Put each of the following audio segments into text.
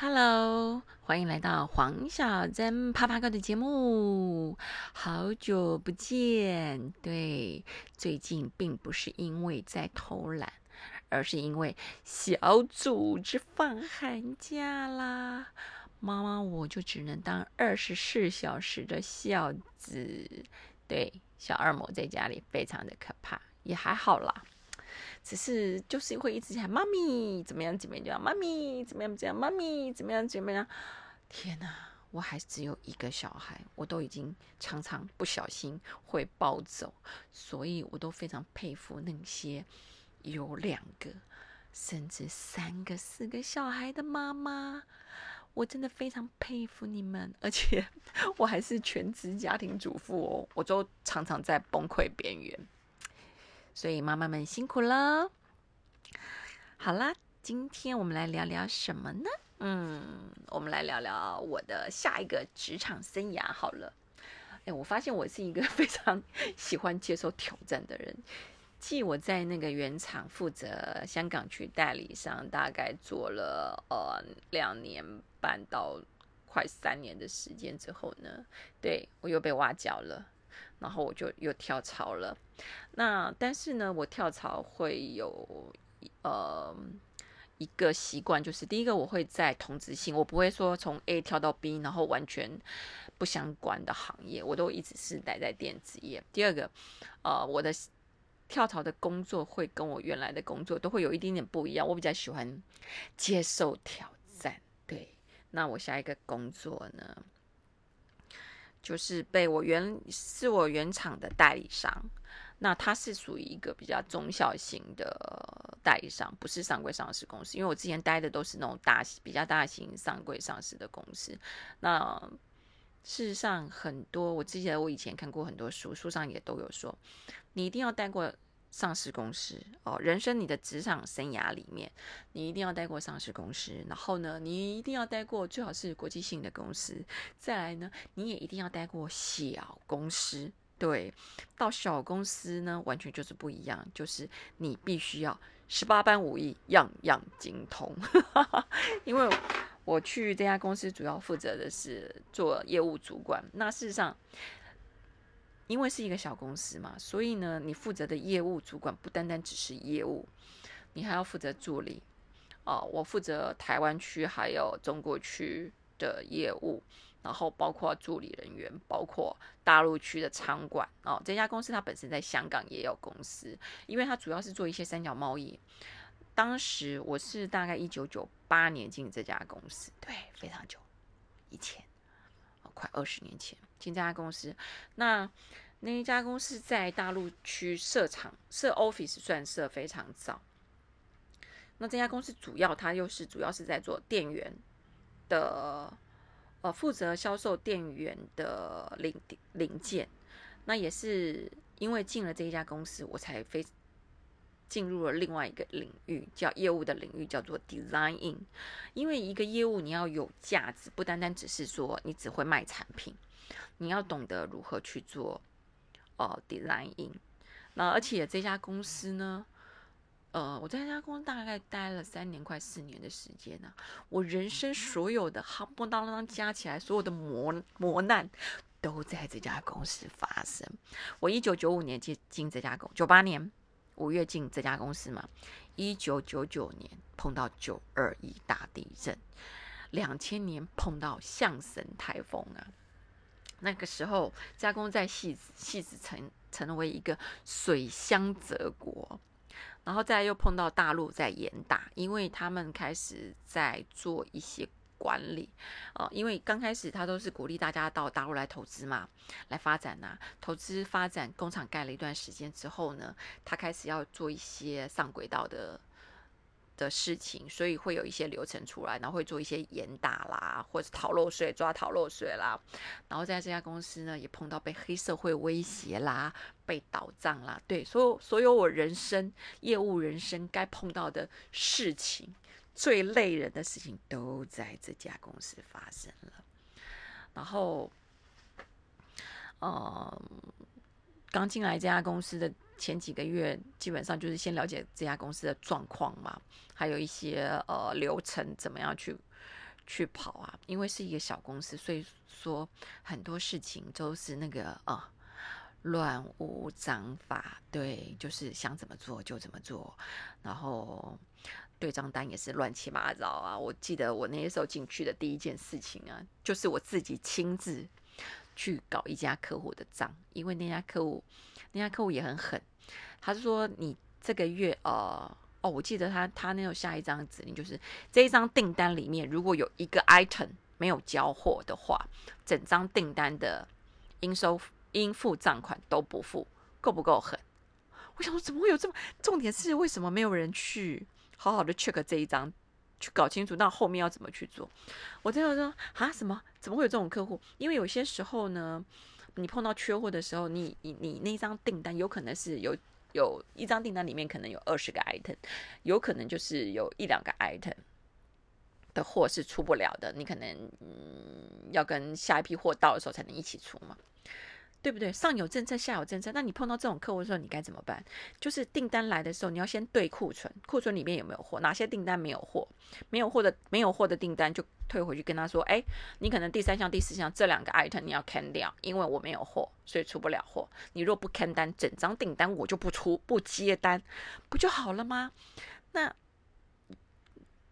Hello，欢迎来到黄小珍啪啪哥的节目。好久不见，对，最近并不是因为在偷懒，而是因为小组织放寒假啦。妈妈，我就只能当二十四小时的孝子。对，小二模在家里非常的可怕，也还好啦。只是就是会一直喊妈咪怎么样怎么样，妈咪怎么样怎么样，妈咪怎么样怎么样。天哪，我还只有一个小孩，我都已经常常不小心会暴走，所以我都非常佩服那些有两个甚至三个、四个小孩的妈妈。我真的非常佩服你们，而且 我还是全职家庭主妇哦，我都常常在崩溃边缘。所以妈妈们辛苦了。好啦，今天我们来聊聊什么呢？嗯，我们来聊聊我的下一个职场生涯。好了，哎，我发现我是一个非常喜欢接受挑战的人。继我在那个原厂负责香港区代理商，大概做了呃两年半到快三年的时间之后呢，对我又被挖角了。然后我就又跳槽了，那但是呢，我跳槽会有呃一个习惯，就是第一个我会在同质性，我不会说从 A 跳到 B，然后完全不相关的行业，我都一直是待在电子业。第二个，呃，我的跳槽的工作会跟我原来的工作都会有一点点不一样，我比较喜欢接受挑战。对，那我下一个工作呢？就是被我原是我原厂的代理商，那他是属于一个比较中小型的代理商，不是上柜上市公司。因为我之前待的都是那种大比较大型上柜上市的公司。那事实上，很多我记得我以前看过很多书，书上也都有说，你一定要待过。上市公司哦，人生你的职场生涯里面，你一定要待过上市公司。然后呢，你一定要待过最好是国际性的公司。再来呢，你也一定要待过小公司。对，到小公司呢，完全就是不一样，就是你必须要十八般武艺，样样精通。因为我去这家公司，主要负责的是做业务主管。那事实上。因为是一个小公司嘛，所以呢，你负责的业务主管不单单只是业务，你还要负责助理。哦，我负责台湾区还有中国区的业务，然后包括助理人员，包括大陆区的仓管。哦，这家公司它本身在香港也有公司，因为它主要是做一些三角贸易。当时我是大概一九九八年进这家公司，对，非常久以前。快二十年前进这家公司，那那一家公司在大陆区设厂设 office 算设非常早。那这家公司主要它又是主要是在做电源的，呃，负责销售电源的零零件。那也是因为进了这一家公司，我才非。进入了另外一个领域，叫业务的领域，叫做 designing。因为一个业务你要有价值，不单单只是说你只会卖产品，你要懂得如何去做哦 designing。那而且这家公司呢，呃，我在这家公司大概待了三年快四年的时间呢，我人生所有的夯不当当加起来，所有的磨磨难都在这家公司发生。我一九九五年进进这家公，九八年。五月进这家公司嘛，一九九九年碰到九二一大地震，两千年碰到象神台风啊，那个时候加工在戏子，戏子成成为一个水乡泽国，然后再又碰到大陆在严打，因为他们开始在做一些。管理，哦，因为刚开始他都是鼓励大家到大陆来投资嘛，来发展呐。投资发展工厂盖了一段时间之后呢，他开始要做一些上轨道的的事情，所以会有一些流程出来，然后会做一些严打啦，或者逃漏税抓逃漏税啦。然后在这家公司呢，也碰到被黑社会威胁啦，被倒账啦，对，所有所有我人生业务人生该碰到的事情。最累人的事情都在这家公司发生了，然后，呃，刚进来这家公司的前几个月，基本上就是先了解这家公司的状况嘛，还有一些呃流程怎么样去去跑啊，因为是一个小公司，所以说很多事情都是那个啊乱无章法，对，就是想怎么做就怎么做，然后对账单也是乱七八糟啊。我记得我那时候进去的第一件事情啊，就是我自己亲自去搞一家客户的账，因为那家客户那家客户也很狠，他是说你这个月呃。哦，我记得他他那有下一张指令，就是这一张订单里面如果有一个 item 没有交货的话，整张订单的应收应付账款都不付，够不够狠？我想说怎么会有这么？重点是为什么没有人去好好的 check 这一张，去搞清楚那后面要怎么去做？我真的说啊，什么？怎么会有这种客户？因为有些时候呢，你碰到缺货的时候，你你你那张订单有可能是有。有一张订单里面可能有二十个 item，有可能就是有一两个 item 的货是出不了的，你可能嗯要跟下一批货到的时候才能一起出嘛。对不对？上有政策，下有政策。那你碰到这种客户的时候，你该怎么办？就是订单来的时候，你要先对库存，库存里面有没有货？哪些订单没有货？没有货的，没有货的订单就退回去跟他说：哎，你可能第三项、第四项这两个 item 你要 can 掉，因为我没有货，所以出不了货。你若不 can 单，整张订单我就不出，不接单，不就好了吗？那。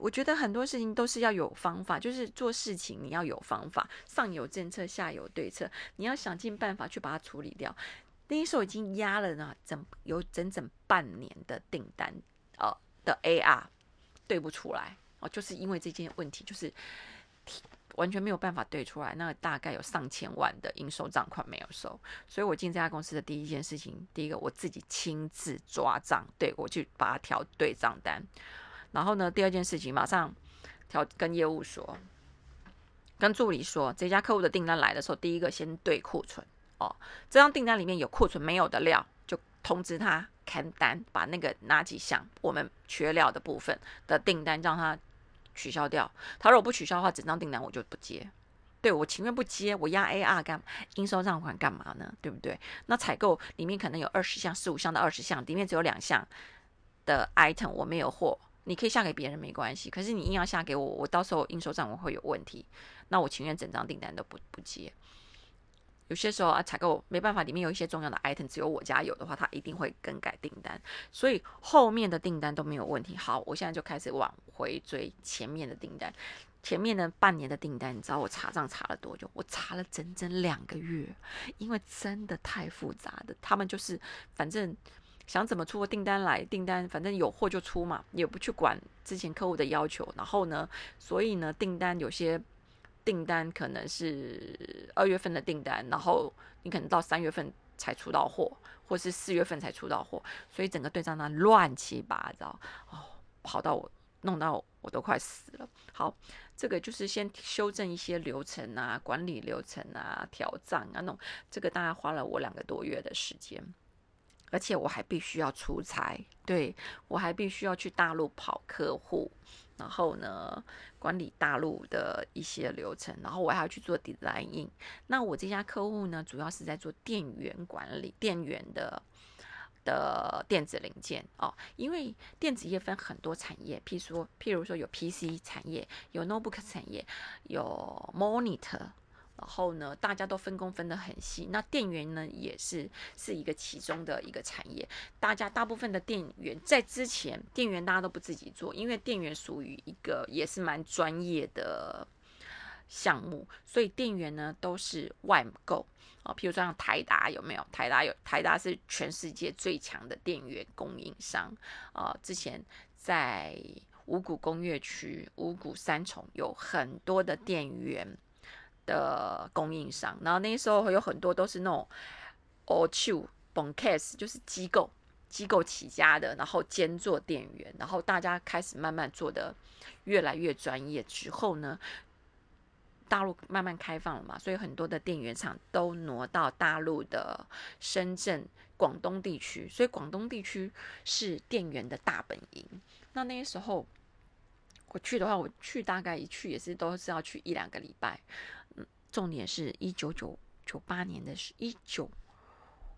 我觉得很多事情都是要有方法，就是做事情你要有方法，上有政策，下有对策，你要想尽办法去把它处理掉。那时候已经压了呢，整有整整半年的订单，呃的 AR 对不出来哦，就是因为这件问题，就是完全没有办法对出来。那大概有上千万的应收账款没有收，所以我进这家公司的第一件事情，第一个我自己亲自抓账，对我去把它调对账单。然后呢，第二件事情，马上调跟业务说，跟助理说，这家客户的订单来的时候，第一个先对库存哦，这张订单里面有库存没有的料，就通知他砍单，把那个哪几项我们缺料的部分的订单让他取消掉。他如果不取消的话，整张订单我就不接。对我情愿不接，我压 AR 干应收账款干嘛呢？对不对？那采购里面可能有二十项、十五项到二十项，里面只有两项的 item 我没有货。你可以下给别人没关系，可是你硬要下给我，我到时候应收账我会有问题。那我情愿整张订单都不不接。有些时候啊，采购没办法，里面有一些重要的 item 只有我家有的话，他一定会更改订单。所以后面的订单都没有问题。好，我现在就开始往回追前面的订单。前面的半年的订单，你知道我查账查了多久？我查了整整两个月，因为真的太复杂的，他们就是反正。想怎么出订单来？订单反正有货就出嘛，也不去管之前客户的要求。然后呢，所以呢，订单有些订单可能是二月份的订单，然后你可能到三月份才出到货，或是四月份才出到货，所以整个对账单乱七八糟哦，跑到我弄到我都快死了。好，这个就是先修正一些流程啊，管理流程啊，调账啊，弄这个大概花了我两个多月的时间。而且我还必须要出差，对我还必须要去大陆跑客户，然后呢管理大陆的一些流程，然后我还要去做 design。那我这家客户呢，主要是在做电源管理、电源的的电子零件哦。因为电子业分很多产业，譬如说，譬如说有 PC 产业，有 notebook 产业，有 monitor。然后呢，大家都分工分得很细。那电源呢，也是是一个其中的一个产业。大家大部分的电源在之前，电源大家都不自己做，因为电源属于一个也是蛮专业的项目，所以电源呢都是外购啊。譬如说像台达有没有？台达有，台达是全世界最强的电源供应商啊。之前在五股工业区、五股三重有很多的电源。的供应商，然后那时候有很多都是那种 all two bon case，就是机构机构起家的，然后兼做店员，然后大家开始慢慢做的越来越专业之后呢，大陆慢慢开放了嘛，所以很多的电源厂都挪到大陆的深圳、广东地区，所以广东地区是电源的大本营。那那些时候我去的话，我去大概一去也是都是要去一两个礼拜。重点是一九九九八年的是一九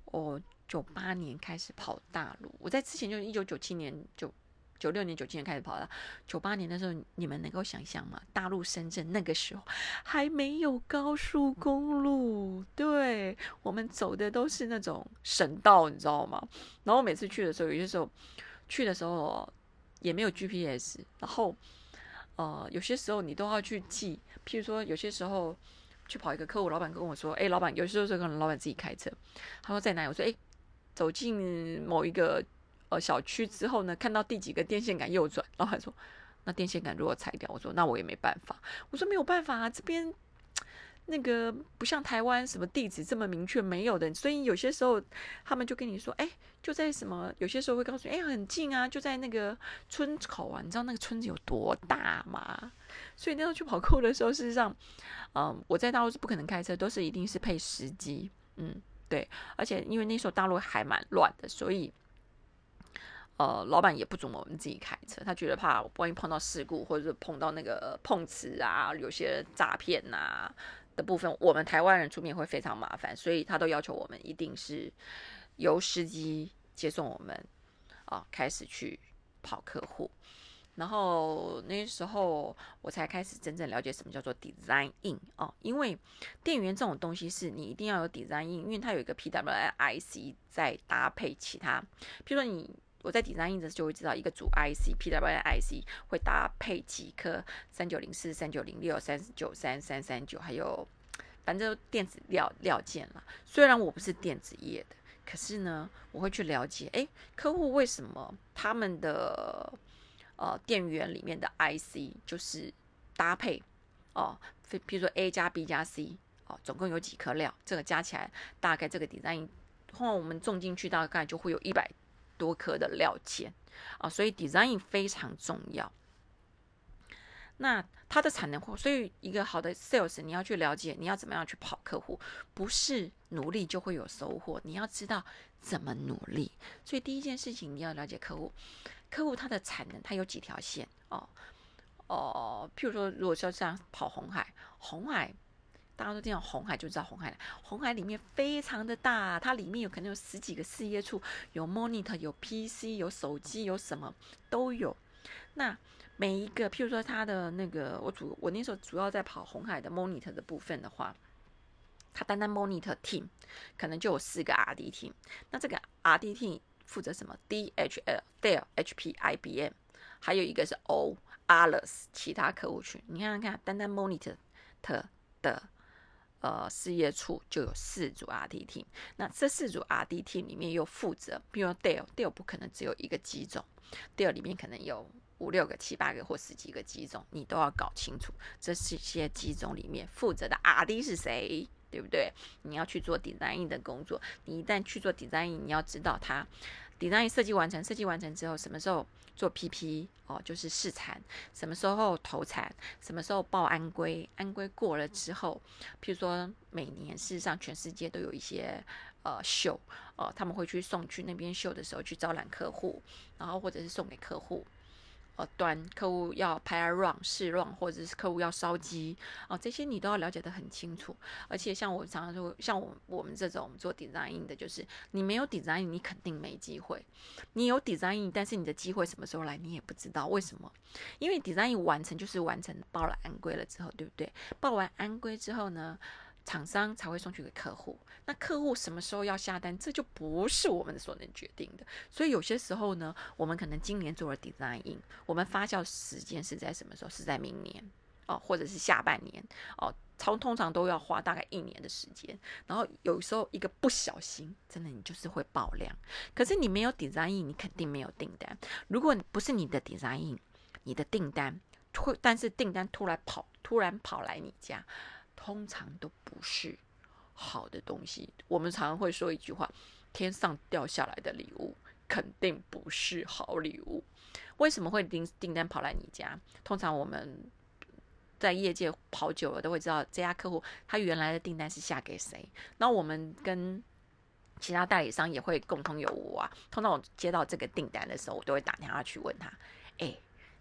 哦九八年开始跑大陆，我在之前就是一九九七年就九六年、九七年开始跑的，九八年的时候，你们能够想象吗？大陆深圳那个时候还没有高速公路，对我们走的都是那种省道，你知道吗？然后每次去的时候，有些时候去的时候也没有 GPS，然后呃，有些时候你都要去记，譬如说有些时候去跑一个客户，老板跟我说：“哎，老板，有时候可能老板自己开车，他说在哪？”我说：“哎，走进某一个。”呃，小区之后呢，看到第几个电线杆右转，老板说：“那电线杆如果拆掉，我说那我也没办法。”我说没有办法啊，这边那个不像台湾什么地址这么明确没有的，所以有些时候他们就跟你说：“哎，就在什么？”有些时候会告诉你：“哎，很近啊，就在那个村口啊。”你知道那个村子有多大吗？所以那时候去跑酷的时候，事实上，嗯，我在大陆是不可能开车，都是一定是配司机。嗯，对，而且因为那时候大陆还蛮乱的，所以。呃，老板也不准我们自己开车，他觉得怕万一碰到事故，或者是碰到那个碰瓷啊，有些诈骗呐的部分，我们台湾人出面会非常麻烦，所以他都要求我们一定是由司机接送我们啊，开始去跑客户。然后那时候我才开始真正了解什么叫做 design in 哦，因为电源这种东西是你一定要有 design in，因为它有一个 PWIC 在搭配其他，譬如说你。我在底上印着就会知道一个主 IC PWI IC 会搭配几颗三九零四、三九零六、三九三、三三九，还有反正电子料料件了。虽然我不是电子业的，可是呢，我会去了解，哎，客户为什么他们的呃电源里面的 IC 就是搭配哦，比如说 A 加 B 加 C 哦，总共有几颗料，这个加起来大概这个底上后来我们种进去大概就会有一百。多颗的料件啊，所以 design 非常重要。那它的产能，所以一个好的 sales，你要去了解，你要怎么样去跑客户，不是努力就会有收获，你要知道怎么努力。所以第一件事情，你要了解客户，客户他的产能，他有几条线哦哦，譬如说，如果说像跑红海，红海。大家都听到红海就知道红海了，红海里面非常的大，它里面有可能有十几个事业处，有 monitor，有 PC，有手机，有什么都有。那每一个，譬如说它的那个，我主我那时候主要在跑红海的 monitor 的部分的话，它单单 monitor team 可能就有四个 RDT。那这个 RDT 负责什么？DHL、Dell、HP、IBM，还有一个是 O、Alice 其他客户群。你看看，单单 monitor 的。呃，事业处就有四组 RDT，那这四组 RDT 里面又负责，比如 Dell，Dell 不可能只有一个机种，Dell 里面可能有五六个、七八个或十几个机种，你都要搞清楚这是些机种里面负责的 R D 是谁，对不对？你要去做 design 的工作，你一旦去做 design，你要知道它。Design 设计完成，设计完成之后，什么时候做 PP 哦，就是试产，什么时候投产，什么时候报安规，安规过了之后，譬如说每年事实上全世界都有一些呃秀，呃他们会去送去那边秀的时候去招揽客户，然后或者是送给客户。呃，端客户要拍 run 试 run，或者是客户要烧机哦，这些你都要了解的很清楚。而且像我常常说，像我我们这种做 design 的，就是你没有 design，你肯定没机会；你有 design，但是你的机会什么时候来，你也不知道。为什么？因为 design 完成就是完成，报了安规了之后，对不对？报完安规之后呢？厂商才会送去给客户，那客户什么时候要下单，这就不是我们所能决定的。所以有些时候呢，我们可能今年做了 design，我们发酵时间是在什么时候？是在明年哦，或者是下半年哦。通通常都要花大概一年的时间。然后有时候一个不小心，真的你就是会爆量。可是你没有 design，你肯定没有订单。如果不是你的 design，你的订单突，但是订单突然跑，突然跑来你家。通常都不是好的东西。我们常常会说一句话：“天上掉下来的礼物肯定不是好礼物。”为什么会订订单跑来你家？通常我们在业界跑久了，都会知道这家客户他原来的订单是下给谁。那我们跟其他代理商也会共同有无啊。通常我接到这个订单的时候，我都会打电话去问他：“哎，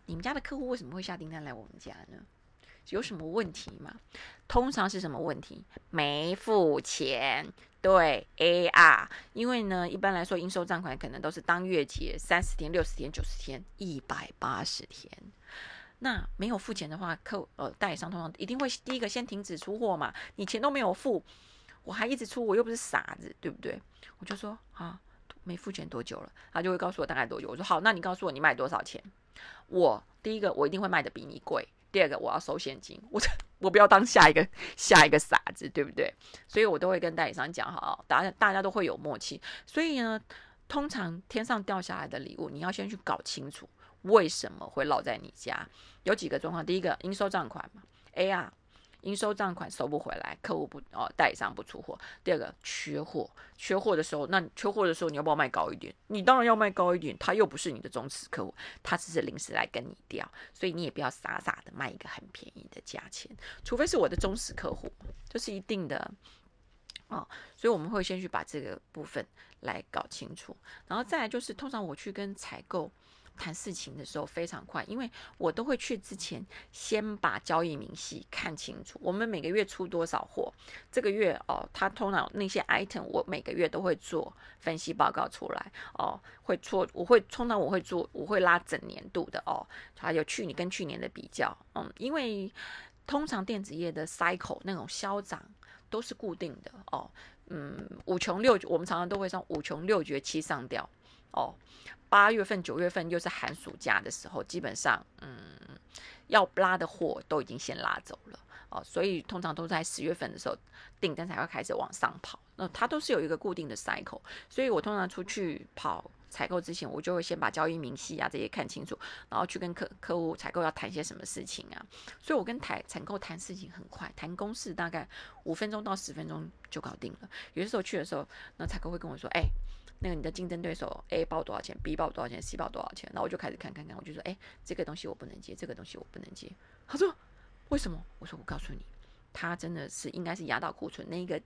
你们家的客户为什么会下订单来我们家呢？”有什么问题吗？通常是什么问题？没付钱。对，AR，因为呢，一般来说应收账款可能都是当月结，三十天、六十天、九十天、一百八十天。那没有付钱的话，客呃代理商通常一定会第一个先停止出货嘛。你钱都没有付，我还一直出，我又不是傻子，对不对？我就说啊，没付钱多久了？他就会告诉我大概多久。我说好，那你告诉我你卖多少钱？我第一个我一定会卖的比你贵。第二个，我要收现金，我我不要当下一个下一个傻子，对不对？所以我都会跟代理商讲好，大家大家都会有默契。所以呢，通常天上掉下来的礼物，你要先去搞清楚为什么会落在你家。有几个状况，第一个应收账款嘛，AR。应收账款收不回来，客户不哦，代理商不出货。第二个，缺货，缺货的时候，那缺货的时候，你要不要卖高一点？你当然要卖高一点，他又不是你的忠实客户，他只是临时来跟你调，所以你也不要傻傻的卖一个很便宜的价钱，除非是我的忠实客户，这是一定的哦。所以我们会先去把这个部分来搞清楚，然后再来就是，通常我去跟采购。谈事情的时候非常快，因为我都会去之前先把交易明细看清楚。我们每个月出多少货，这个月哦，他通常那些 item 我每个月都会做分析报告出来哦，会做我会通常我会做我会拉整年度的哦，还有去年跟去年的比较，嗯，因为通常电子业的 cycle 那种消涨都是固定的哦，嗯，五穷六我们常常都会上五穷六绝七上吊。哦，八月份、九月份又是寒暑假的时候，基本上，嗯，要拉的货都已经先拉走了哦，所以通常都在十月份的时候，订单才会开始往上跑。那它都是有一个固定的 cycle，所以我通常出去跑采购之前，我就会先把交易明细啊这些看清楚，然后去跟客客户采购要谈些什么事情啊。所以我跟台采购谈事情很快，谈公式大概五分钟到十分钟就搞定了。有些时候去的时候，那采购会跟我说，哎。那个你的竞争对手 A 报多少钱，B 报多少钱，C 报多少钱，然后我就开始看看看，我就说，哎，这个东西我不能接，这个东西我不能接。他说，为什么？我说，我告诉你，他真的是应该是压到库存，那一个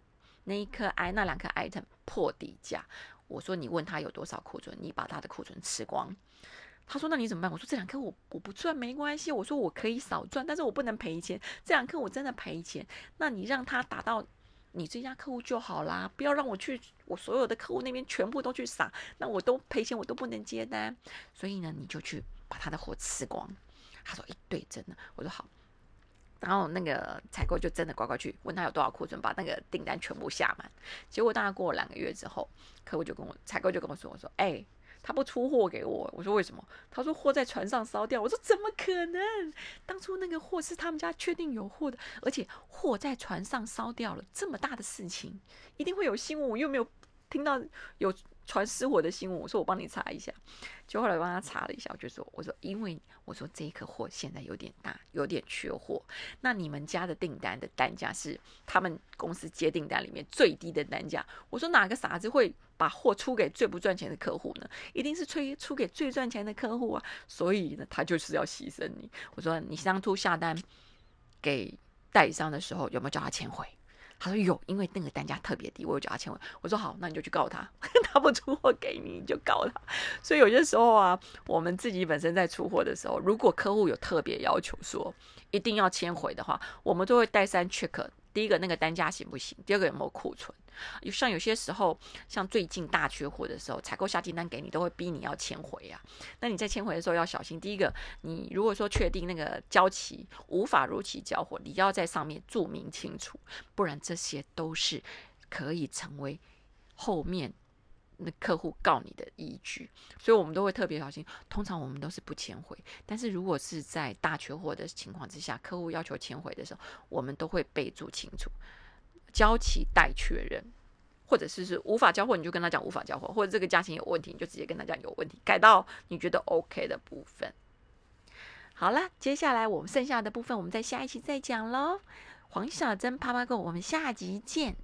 那一颗 I 那两颗 item 破底价。我说，你问他有多少库存，你把他的库存吃光。他说，那你怎么办？我说，这两颗我我不赚没关系。我说，我可以少赚，但是我不能赔钱。这两颗我真的赔钱，那你让他打到。你这家客户就好啦，不要让我去我所有的客户那边全部都去撒，那我都赔钱，我都不能接单。所以呢，你就去把他的货吃光。他说：“一对，真的。”我说：“好。”然后那个采购就真的乖乖去问他有多少库存，把那个订单全部下满。结果大概过了两个月之后，客户就跟我采购就跟我说：“我说，哎。”他不出货给我，我说为什么？他说货在船上烧掉。我说怎么可能？当初那个货是他们家确定有货的，而且货在船上烧掉了，这么大的事情一定会有新闻，我又没有听到有。传失火的新闻，我说我帮你查一下，就后来帮他查了一下，我就说，我说因为我说这一颗货现在有点大，有点缺货，那你们家的订单的单价是他们公司接订单里面最低的单价，我说哪个傻子会把货出给最不赚钱的客户呢？一定是出出给最赚钱的客户啊，所以呢，他就是要牺牲你。我说你当初下单给代理商的时候，有没有叫他签回？他说有，因为那个单价特别低，我有叫他签回。我说好，那你就去告他，他不出货给你，你就告他。所以有些时候啊，我们自己本身在出货的时候，如果客户有特别要求说一定要签回的话，我们都会带三 check。第一个那个单价行不行？第二个有没有库存？有像有些时候，像最近大缺货的时候，采购下订单给你，都会逼你要签回啊。那你在签回的时候要小心。第一个，你如果说确定那个交期无法如期交货，你要在上面注明清楚，不然这些都是可以成为后面。那客户告你的依据，所以我们都会特别小心。通常我们都是不签回，但是如果是在大缺货的情况之下，客户要求签回的时候，我们都会备注清楚，交期待确认，或者是是无法交货，你就跟他讲无法交货，或者这个价钱有问题，你就直接跟他讲有问题，改到你觉得 OK 的部分。好了，接下来我们剩下的部分，我们在下一期再讲喽。黄小珍啪啪购，我们下集见。